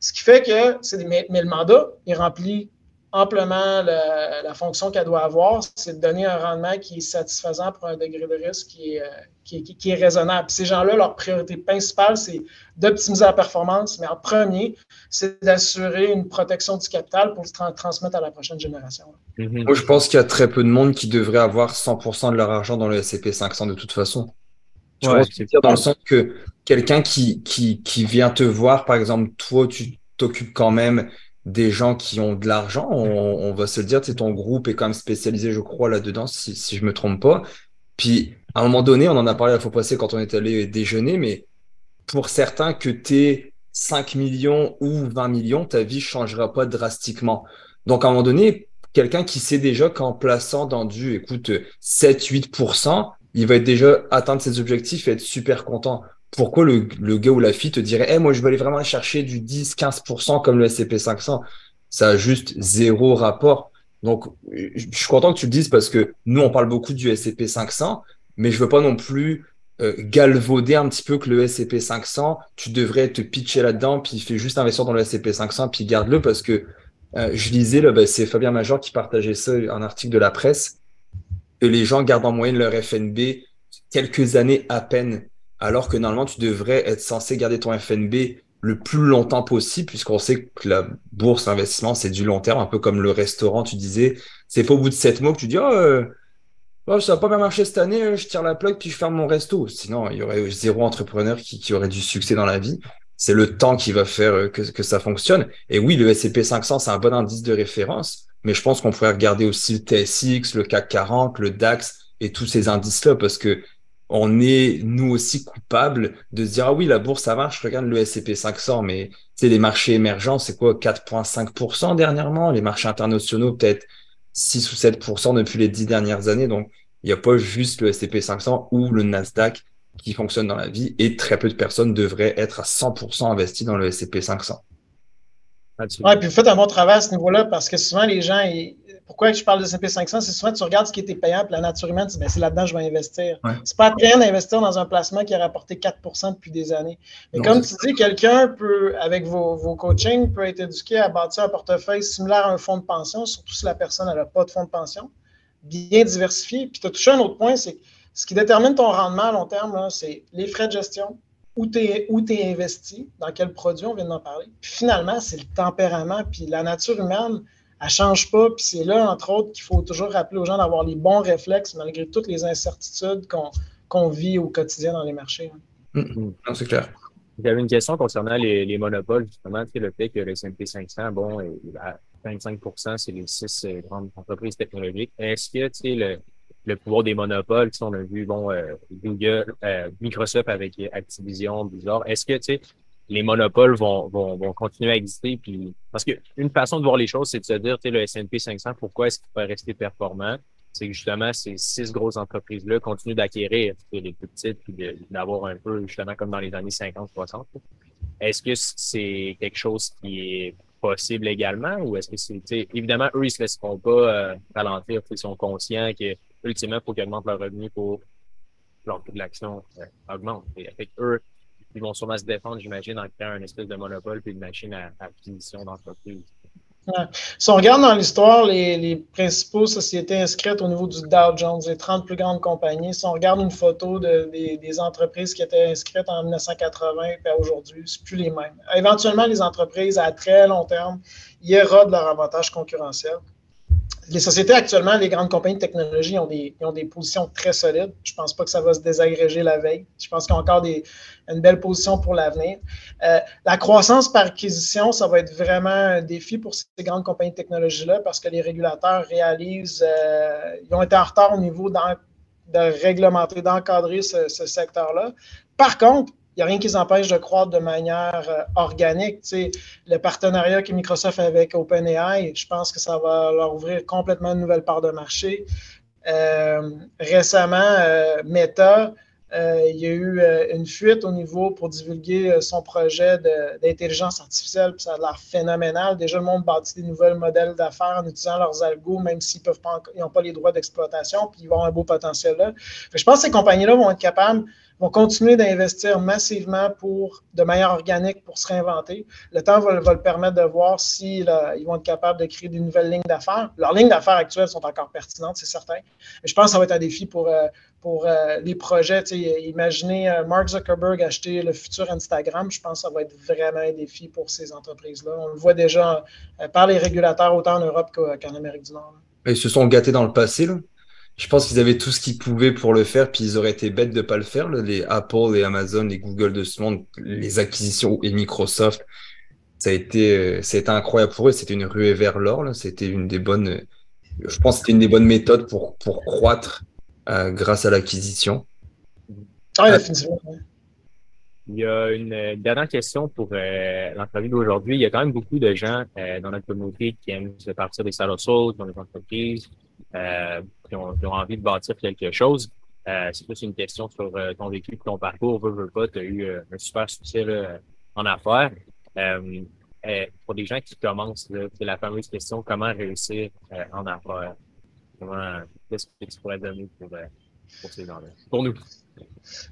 Ce qui fait que, c'est mais, mais, le mandat est rempli amplement la, fonction qu'elle doit avoir, c'est de donner un rendement qui est satisfaisant pour un degré de risque qui est, euh, qui, est raisonnable. ces gens-là, leur priorité principale, c'est d'optimiser la performance, mais en premier, c'est d'assurer une protection du capital pour le transmettre à la prochaine génération. Mm-hmm. Moi, je pense qu'il y a très peu de monde qui devrait avoir 100% de leur argent dans le S&P 500 de toute façon. Je pense que dans le sens que quelqu'un qui, qui, qui vient te voir, par exemple, toi, tu t'occupes quand même des gens qui ont de l'argent, on, va se le dire, ton groupe est quand même spécialisé, je crois, là-dedans, si, si je me trompe pas. Puis, à un moment donné, on en a parlé la fois passée quand on est allé déjeuner, mais pour certains, que tu es 5 millions ou 20 millions, ta vie changera pas drastiquement. Donc, à un moment donné, quelqu'un qui sait déjà qu'en plaçant dans du, écoute, 7-8%, il va être déjà atteindre ses objectifs et être super content pourquoi le, gars ou la fille te dirait hey, moi je vais aller vraiment chercher du 10-15% comme le SCP 500 Ça a juste zéro rapport. Donc je suis content que tu le dises parce que nous on parle beaucoup du SCP 500, mais je veux pas non plus euh, galvauder un petit peu que le SCP 500, tu devrais te pitcher là-dedans, puis fais juste investir dans le SCP 500, puis garde-le parce que euh, je lisais, là, ben, c'est Fabien Major qui partageait ça, un article de la presse, que les gens gardent en moyenne leur FNB quelques années à peine alors que normalement, tu devrais être censé garder ton FNB le plus longtemps possible, puisqu'on sait que la bourse, l'investissement, c'est du long terme, un peu comme le restaurant, tu disais. C'est pas au bout de sept mois que tu dis, oh, euh, oh ça va pas bien marcher cette année, je tire la plaque puis je ferme mon resto. Sinon, il y aurait zéro entrepreneur qui, aurait du succès dans la vie. C'est le temps qui va faire euh, que, que ça fonctionne. Et oui, le S&P 500, c'est un bon indice de référence, mais je pense qu'on pourrait regarder aussi le TSX, le CAC 40, le DAX et tous ces indices-là, parce que on est nous aussi coupables de se dire ah oui la bourse ça marche. Regarde le S&P 500 mais c'est les marchés émergents c'est quoi? 4,5% dernièrement. Les marchés internationaux peut-être 6 ou 7% depuis les dix dernières années. Donc il n'y a pas juste le S&P 500 ou le Nasdaq qui fonctionne dans la vie et très peu de personnes devraient être à 100% investies dans le S&P 500. Oui, puis vous faites un bon travail à ce niveau-là parce que souvent les gens, pourquoi je parle de S&P 500, c'est souvent tu regardes ce qui était payant, puis la nature humaine, ben, c'est là-dedans que je vais investir. C'est pas rien d'investir dans un placement qui a rapporté 4% depuis des années. Mais comme tu dis, quelqu'un peut, avec vos, vos coachings, peut être éduqué à bâtir un portefeuille similaire à un fonds de pension, surtout si la personne n'a pas de fonds de pension, bien diversifié. Puis tu as touché un autre point, c'est ce qui détermine ton rendement à long terme, c'est les frais de gestion, où tu es, investi, dans quel produit, on vient d'en parler. Puis finalement, c'est le tempérament, puis la nature humaine, elle ne change pas. Puis c'est là, entre autres, qu'il faut toujours rappeler aux gens d'avoir les bons réflexes malgré toutes les incertitudes qu'on vit au quotidien dans les marchés. Mmh, mmh. c'est clair. J'avais une question concernant les, monopoles, justement, le fait que le S&P 500, bon, 25% c'est les six euh, grandes entreprises technologiques. Est-ce que, tu sais, le, le pouvoir des monopoles, on a vu, bon, euh, Google, euh, Microsoft avec Activision, Blizzard, est-ce que, tu sais, les monopoles vont, vont, vont continuer à exister. Puis, parce qu'une façon de voir les choses, c'est de se dire, tu sais, le S&P 500, pourquoi est-ce qu'il peut rester performant? C'est que justement, ces six grosses entreprises-là continuent d'acquérir les plus petites, puis d'avoir un peu, justement, comme dans les années 50-60. Est-ce que c'est quelque chose qui est possible également ou est-ce que c'est, évidemment, eux, ils se laisseront pas euh, ralentir, ils sont conscients que, ultimement, il faut qu'ils augmentent leur revenu pour leur coût de l'action euh, augmente. Et avec eux, ils vont sûrement se défendre, j'imagine, en créant un espèce de monopole puis une machine à, acquisition d'entreprise. Si on regarde dans l'histoire les, les principales sociétés inscrites au niveau du Dow Jones, les 30 plus grandes compagnies, si on regarde une photo de, des, entreprises qui étaient inscrites en 1980 et aujourd'hui, ce plus les mêmes. Éventuellement, les entreprises à très long terme, ils érodent leur avantage concurrentiel les sociétés actuellement, les grandes compagnies de technologie ont des, ont des positions très solides. Je ne pense pas que ça va se désagréger la veille. Je pense qu'il y a encore une belle position pour l'avenir. Euh, la croissance par acquisition, ça va être vraiment un défi pour ces grandes compagnies de technologie-là parce que les régulateurs réalisent, euh, ils ont été en retard au niveau de réglementer, d'encadrer ce, secteur-là. Par contre, n'y a rien qui les empêche de croître de manière euh, organique. le partenariat que Microsoft a avec OpenAI, je pense que ça va leur ouvrir complètement une nouvelle part de marché. Euh, récemment, euh, Meta il y a eu une fuite au niveau pour divulguer son projet d'intelligence artificielle, ça a l'air phénoménal. Déjà, le monde bâtit des nouveaux modèles d'affaires en utilisant leurs algos, même s'ils n'ont pas les droits d'exploitation, puis ils vont avoir un beau potentiel là. je pense que ces compagnies-là vont être capables vont continuer d'investir massivement pour de manière organique pour se réinventer. Le temps va, le permettre de voir s'ils ils vont être capables de créer des nouvelles lignes d'affaires. Leurs lignes d'affaires actuelles sont encore pertinentes, c'est certain. Mais je pense que ça va être un défi pour, euh, euh, les projets. Imaginez euh, Mark Zuckerberg acheter le futur Instagram. Je pense que ça va être vraiment un défi pour ces entreprises-là. On le voit déjà par les régulateurs autant en Europe qu'en Amérique du Nord. Ils se sont gâtés dans le passé. Là? Je pense qu'ils avaient tout ce qu'ils pouvaient pour le faire, puis ils auraient été bêtes de pas le faire. Les Apple, les Amazon, les Google de ce monde, les acquisitions et Microsoft, ça a été, c'était euh, incroyable pour eux. C'était une ruée vers l'or. C'était une des bonnes, je pense, que c'était une des bonnes méthodes pour pour croître euh, grâce à l'acquisition. Ah, il y a une dernière question pour euh, l'entrevue d'aujourd'hui. Il y a quand même beaucoup de gens dans notre communauté qui aiment se partir des salles qui ont des entreprises, euh, qui, ont, envie de bâtir quelque chose. Euh, c'est plus une question sur euh, ton vécu, ton parcours. Veux, veux pas, tu as eu un super succès en affaires. pour des gens qui commencent, c'est la fameuse question comment réussir en affaires? qu'est-ce que tu pourrais donner pour, pour ces gens-là? Pour nous.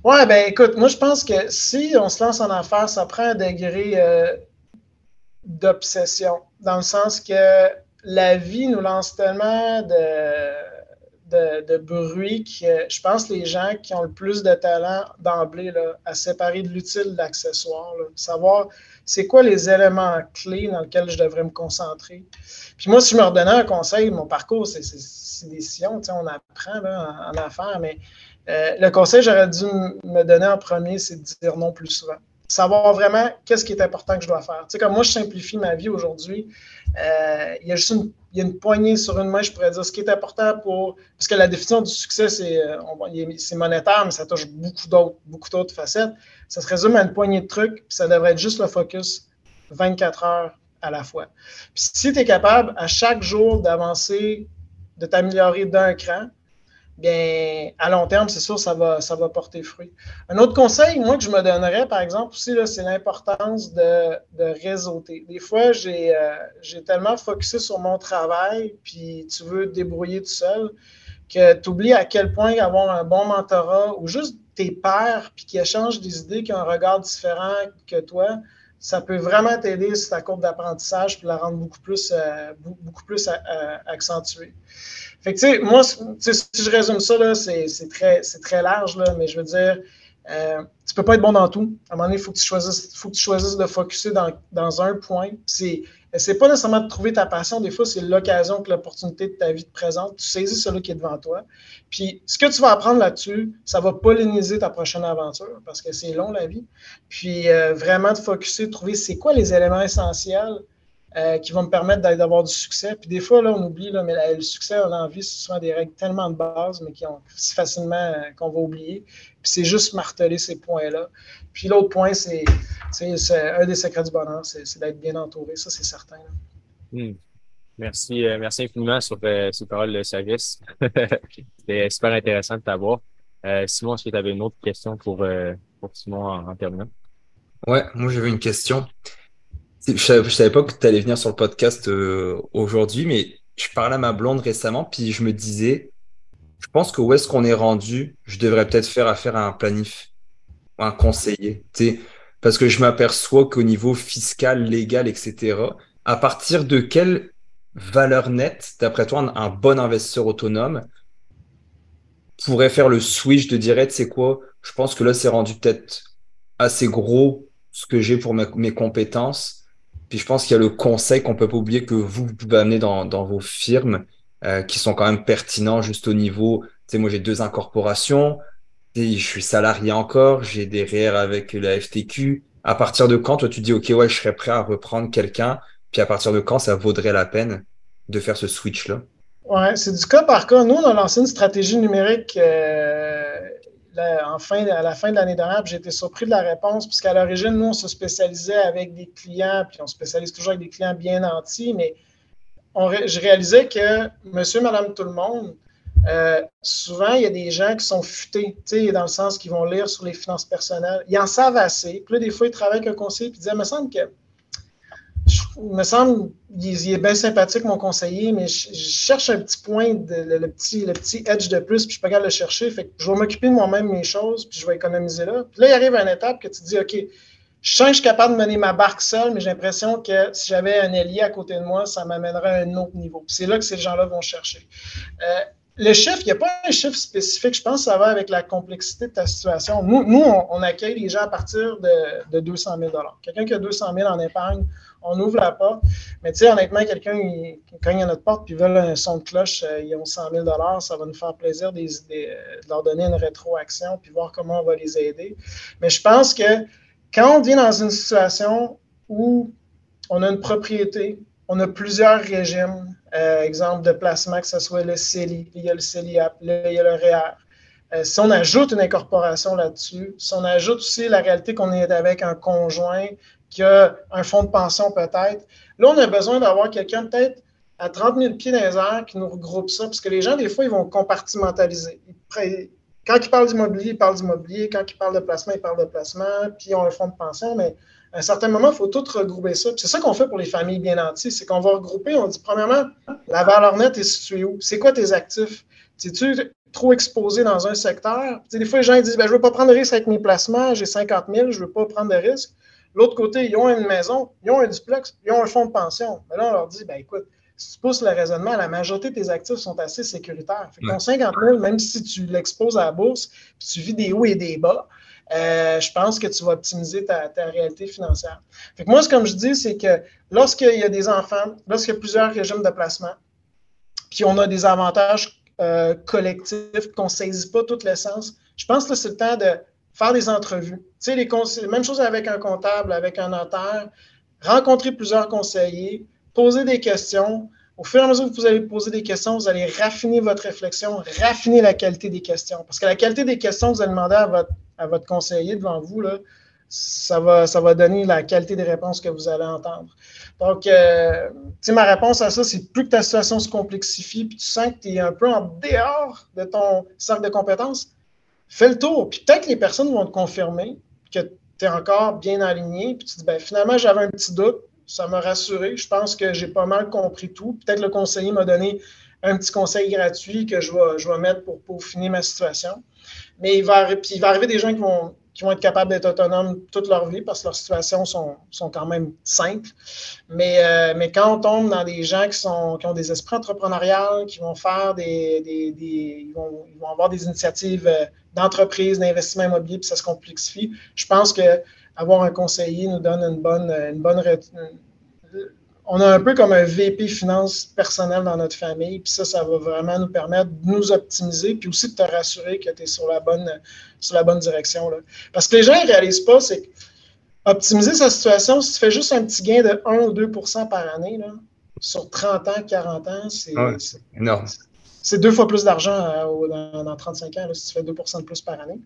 Ouais, ben écoute, moi je pense que si on se lance en affaires, ça prend un degré d'obsession, dans le sens que la vie nous lance tellement de, bruit que je pense que les gens qui ont le plus de talent d'emblée à séparer de l'utile de l'accessoire, savoir c'est quoi les éléments clés dans lesquels je devrais me concentrer. Puis moi, si je me redonnais un conseil, mon parcours, c'est des sillons, on apprend en, affaires, mais euh, le conseil j'aurais dû me donner en premier, c'est de dire non plus souvent savoir vraiment qu'est-ce qui est important que je dois faire. Tu sais, comme moi, je simplifie ma vie aujourd'hui, euh, il y a juste une, il y a une poignée sur une main, je pourrais dire ce qui est important pour. Parce que la définition du succès, c'est, euh, monétaire, mais ça touche beaucoup d'autres, beaucoup d'autres facettes. Ça se résume à une poignée de trucs, puis ça devrait être juste le focus 24 heures à la fois. Puis si tu es capable à chaque jour d'avancer, de t'améliorer d'un cran, bien, à long terme, c'est sûr, ça va, ça va porter fruit. Un autre conseil, moi, que je me donnerais, par exemple, aussi, c'est l'importance de, de, réseauter. Des fois, j'ai euh, tellement focusé sur mon travail, puis tu veux te débrouiller tout seul, que tu oublies à quel point avoir un bon mentorat ou juste tes pairs, puis qui échangent des idées, qui ont un regard différent que toi, ça peut vraiment t'aider sur ta courbe d'apprentissage, puis la rendre beaucoup plus, euh, beaucoup plus euh, accentuée. Fait que, tu sais, moi, si je résume ça, c'est très, très large, là, mais je veux dire, euh, tu peux pas être bon dans tout. À un moment donné, il faut que tu choisisses, que tu de focuser dans, dans un point. C'est c'est pas nécessairement de trouver ta passion. Des fois, c'est l'occasion que l'opportunité de ta vie te présente. Tu saisis celui qui est devant toi. Puis, ce que tu vas apprendre là-dessus, ça va polliniser ta prochaine aventure parce que c'est long, la vie. Puis, euh, vraiment de focuser, de trouver c'est quoi les éléments essentiels euh, qui vont me permettre d'avoir du succès. Puis des fois, là, on oublie, là, mais le succès, on l'envie, c'est souvent des règles tellement de base, mais qui ont si facilement euh, qu'on va oublier. Puis c'est juste marteler ces points-là. Puis l'autre point, c'est un des secrets du bonheur, c'est d'être bien entouré. Ça, c'est certain. Hmm. Merci, euh, merci infiniment sur ces paroles de service. C'était super intéressant de t'avoir. Simon, est-ce que tu avais une autre question pour, pour Simon en, en terminant? Ouais, moi j'avais une question. Je savais, savais pas que tu allais venir sur le podcast euh, aujourd'hui, mais je parlais à ma blonde récemment, puis je me disais, je pense que où est-ce qu'on est rendu, je devrais peut-être faire affaire à un planif, un conseiller. Parce que je m'aperçois qu'au niveau fiscal, légal, etc., à partir de quelle valeur nette, d'après toi, un, bon investisseur autonome pourrait faire le switch de dire, tu sais quoi, je pense que là, c'est rendu peut-être assez gros ce que j'ai pour mes compétences puis je pense qu'il y a le conseil qu'on peut pas oublier que vous, pouvez amener dans, vos firmes euh, qui sont quand même pertinents juste au niveau. Tu sais, moi j'ai deux incorporations, je suis salarié encore, j'ai des REER avec la FTQ. À partir de quand toi tu dis ok ouais je serais prêt à reprendre quelqu'un, puis à partir de quand ça vaudrait la peine de faire ce switch là? Ouais, c'est du cas par cas. Nous, on a lancé une stratégie numérique euh, à la fin de l'année dernière, j'ai été surpris de la réponse, puisqu'à l'origine, nous, on se spécialisait avec des clients, puis on spécialise toujours avec des clients bien nantis, mais je réalisais que monsieur, madame, tout le monde euh, souvent, il y a des gens qui sont futés, dans le sens qu'ils vont lire sur les finances personnelles. Ils en savent assez. Puis là, des fois, ils travaillent avec un conseiller et ils disent Il me semble que. Il me semble qu'il est bien sympathique, mon conseiller, mais je, cherche un petit point, le, petit, le petit edge de plus, puis je suis pas capable de le chercher. Fait que je vais m'occuper de moi-même mes choses, puis je vais économiser là. Puis là, il arrive à une étape que tu dis OK, je sens que je suis capable de mener ma barque seule, mais j'ai l'impression que si j'avais un allié à côté de moi, ça m'amènerait à un autre niveau. C'est là que ces gens-là vont chercher. Euh, le chiffre, il n'y a pas un chiffre spécifique. Je pense que ça va avec la complexité de ta situation. Nous, on, accueille les gens à partir de, de 200 000 Quelqu'un qui a 200 000 en épargne, on ouvre la porte. Mais tu sais, honnêtement, quelqu'un qui cogne à notre porte et veut un son de cloche, euh, ils ont 100 000 ça va nous faire plaisir de, leur donner une rétroaction puis voir comment on va les aider. Mais je pense que quand on vient dans une situation où on a une propriété, on a plusieurs régimes, euh, exemple de placement, que ce soit le CELI, il y a le CELIAP, il y a le REER. Euh, si on ajoute une incorporation là-dessus, si on ajoute aussi la réalité qu'on est avec un conjoint qui a un fonds de pension peut-être, là, on a besoin d'avoir quelqu'un peut-être à 30 000 pieds dans les airs qui nous regroupe ça, parce que les gens, des fois, ils vont compartimentaliser. Quand ils parlent d'immobilier, ils parlent d'immobilier. Quand ils parlent de placement, ils parlent de placement. Puis ils ont un fonds de pension. Mais à un certain moment, il faut tout regrouper ça. C'est ça qu'on fait pour les familles bien nantis. C'est qu'on va regrouper. On dit, premièrement, la valeur nette est située où? C'est quoi tes actifs? Es-tu trop exposé dans un secteur? des fois, les gens disent, ben, je ne veux pas prendre de risque avec mes placements. J'ai 50 000, je ne veux pas prendre de risque. L'autre côté, ils ont une maison, ils ont un duplex, ils ont un fonds de pension. Mais là, on leur dit, ben, écoute, si tu pousses le raisonnement, la majorité de tes actifs sont assez sécuritaires. Fait ton 50 000, même si tu l'exposes à la bourse, puis tu vis des hauts et des bas, euh, je pense que tu vas optimiser ta, réalité financière. Fait moi, ce que je dis, c'est que lorsqu'il y a des enfants, lorsqu'il y a plusieurs régimes de placement, puis on a des avantages euh, collectifs, qu'on ne saisit pas toute l'essence, je pense que c'est le temps de faire des entrevues. Tu sais, les même chose avec un comptable, avec un notaire, rencontrer plusieurs conseillers, poser des questions. Au fur et à mesure que vous allez poser des questions, vous allez raffiner votre réflexion, raffiner la qualité des questions. Parce que la qualité des questions que vous allez demander à votre, à votre conseiller devant vous, là, ça, va, ça va donner la qualité des réponses que vous allez entendre. Donc, euh, ma réponse à ça, c'est plus que ta situation se complexifie, puis tu sens que tu es un peu en dehors de ton cercle de compétences, fais le tour. Puis peut-être que les personnes vont te confirmer que tu es encore bien aligné, puis tu te dis, ben, finalement, j'avais un petit doute, ça m'a rassuré. Je pense que j'ai pas mal compris tout. Peut-être le conseiller m'a donné un petit conseil gratuit que je vais, je vais mettre pour peaufiner ma situation. Mais il va, puis il va arriver des gens qui vont, qui vont être capables d'être autonomes toute leur vie parce que leurs situations sont, sont quand même simples. Mais, euh, mais quand on tombe dans des gens qui, sont, qui ont des esprits entrepreneuriaux, qui vont faire des, des, des ils, vont, ils, vont, avoir des initiatives euh, d'entreprise, d'investissement immobilier, puis ça se complexifie, je pense que avoir un conseiller nous donne une bonne, une bonne on a un peu comme un VP finance personnel dans notre famille, puis ça, ça va vraiment nous permettre de nous optimiser, puis aussi de te rassurer que tu es sur la bonne, sur la bonne direction. Là. Parce que les gens ne réalisent pas, c'est optimiser sa situation, si tu fais juste un petit gain de 1 ou 2% par année, là, sur 30 ans, 40 ans, c'est énorme. C'est deux fois plus d'argent euh, dans, 35 ans si tu fais 2% de plus par année.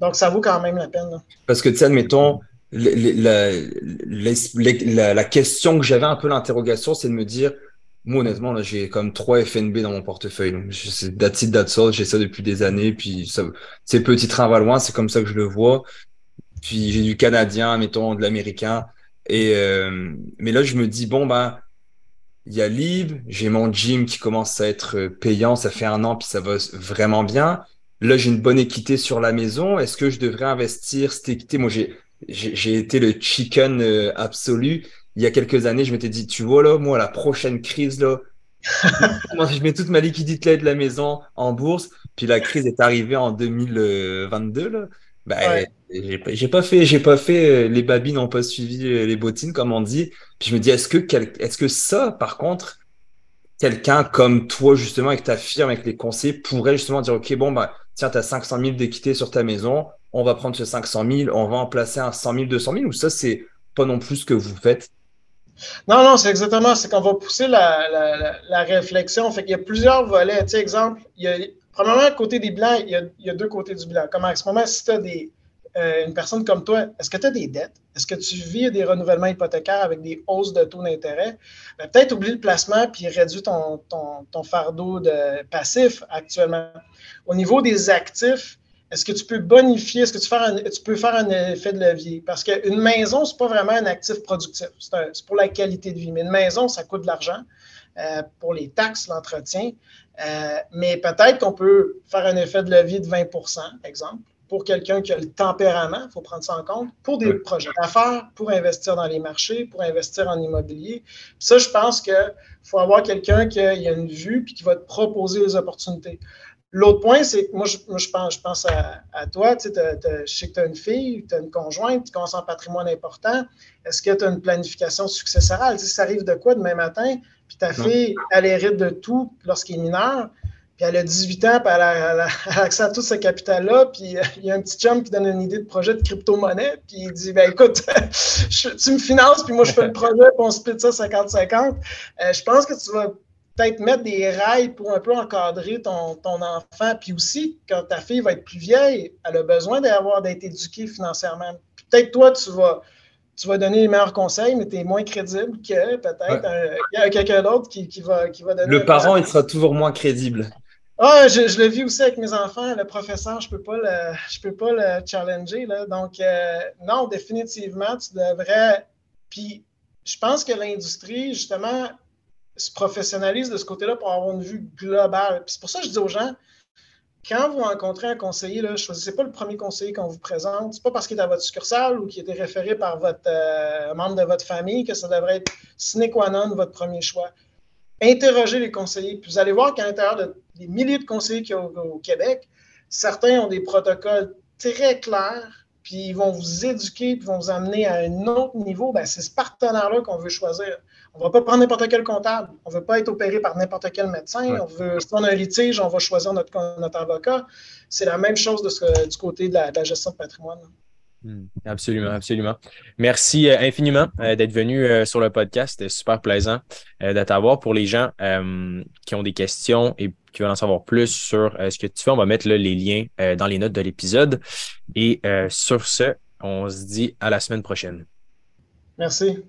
Donc, ça vaut quand même la peine. Parce que, tu sais, admettons, la, la, question que j'avais un peu l'interrogation, c'est de me dire, moi honnêtement, là, j'ai comme trois FNB dans mon portefeuille. C'est that's it, that's. J'ai ça depuis des années. Puis c'est petit train va loin, c'est comme ça que je le vois. Puis j'ai du canadien, mettons, de l'américain. Et euh, mais là, je me dis bon bah il y a Lib, j'ai mon gym qui commence à être payant, ça fait un an puis ça va vraiment bien. Là, j'ai une bonne équité sur la maison. Est-ce que je devrais investir cette équité? Moi, j'ai j'ai été le chicken euh, absolu. Il y a quelques années, je m'étais dit, tu vois là, moi, la prochaine crise, là, je mets toute ma liquidité de la maison en bourse. Puis la crise est arrivée en 2022. Là. Ben, j'ai pas fait, j'ai pas fait, euh, les babines n'ont pas suivi euh, les bottines, comme on dit. Puis je me dis, est-ce que, est-ce que ça, par contre, quelqu'un comme toi, justement, avec ta firme, avec les conseils, pourrait justement dire, OK, bon, bah, tiens, tu as 500 000 d'équité sur ta maison, on va prendre ce 500 000, on va en placer un 100 000, 200 000, ou ça, c'est pas non plus ce que vous faites? Non, non, c'est exactement, c'est qu'on va pousser la, réflexion. Fait qu'il y a plusieurs volets. Tu exemple, premièrement, côté des bilans, il y, a, deux côtés du bilan. Comme à ce moment, si tu as euh, une personne comme toi, est-ce que tu as des dettes? Est-ce que tu vis des renouvellements hypothécaires avec des hausses de taux d'intérêt? Ben, peut-être oublie le placement puis réduis ton, ton, fardeau de passif actuellement. Au niveau des actifs, est-ce que tu peux bonifier, est-ce que tu, tu, peux faire un effet de levier? Parce qu'une maison, ce n'est pas vraiment un actif productif. C'est pour la qualité de vie. Mais une maison, ça coûte de l'argent euh, pour les taxes, l'entretien. Euh, mais peut-être qu'on peut faire un effet de levier de 20% exemple pour quelqu'un qui a le tempérament, il faut prendre ça en compte, pour des projets d'affaires, pour investir dans les marchés, pour investir en immobilier. ça, je pense qu'il faut avoir quelqu'un qui a, une vue et qui va te proposer les opportunités. L'autre point, c'est que moi, je, pense, je pense à, toi. Tu sais, je sais que tu as une fille, tu as une conjointe, tu commences en patrimoine important. Est-ce que tu as une planification successorale? Tu sais, ça arrive de quoi demain matin? Puis ta fille, elle hérite de tout lorsqu'elle est mineure. Puis elle a 18 ans, puis elle a, accès à tout ce capital-là. Puis euh, il y a un petit chum qui donne une idée de projet de crypto-monnaie. Puis il dit ben écoute, tu me finances, puis moi je fais le projet, puis on split ça 50-50. Euh, je pense que tu vas peut-être mettre des rails pour un peu encadrer ton, ton enfant. Puis aussi, quand ta fille va être plus vieille, elle a besoin d'avoir d'être éduquée financièrement. Peut-être toi, tu vas tu vas donner les meilleurs conseils, mais tu es moins crédible que peut-être quelqu'un d'autre qui, va, qui va donner. Le parent, il sera toujours moins crédible. Ah, je, je le vis aussi avec mes enfants. Le professeur, je ne peux, pas le, je peux pas le challenger. Là. Donc, euh, non, définitivement, tu devrais. Puis, je pense que l'industrie, justement, se professionnalise de ce côté-là pour avoir une vue globale. C'est pour ça que je dis aux gens, quand vous rencontrez un conseiller, là, choisissez pas le premier conseiller qu'on vous présente. C'est pas parce qu'il est à votre succursale ou qu'il était référé par votre euh, membre de votre famille que ça devrait être sine qua non votre premier choix. Interrogez les conseillers. Puis vous allez voir qu'à l'intérieur des milliers de conseillers qu'il y a au, Québec, certains ont des protocoles très clairs, puis ils vont vous éduquer, puis vont vous amener à un autre niveau. Ben, c'est ce partenaire-là qu'on veut choisir. On ne va pas prendre n'importe quel comptable. On ne veut pas être opéré par n'importe quel médecin. On veut, si on a un litige, on va choisir notre, avocat. C'est la même chose du côté de la, gestion de patrimoine. Hmm. absolument, absolument. Merci euh, infiniment euh, d'être venu euh, sur le podcast. C'était super plaisant de t'avoir. Pour les gens qui ont des questions et qui veulent en savoir plus sur ce que tu fais, on va mettre les liens dans les notes de l'épisode. Et sur ce, on se dit à la semaine prochaine. Merci.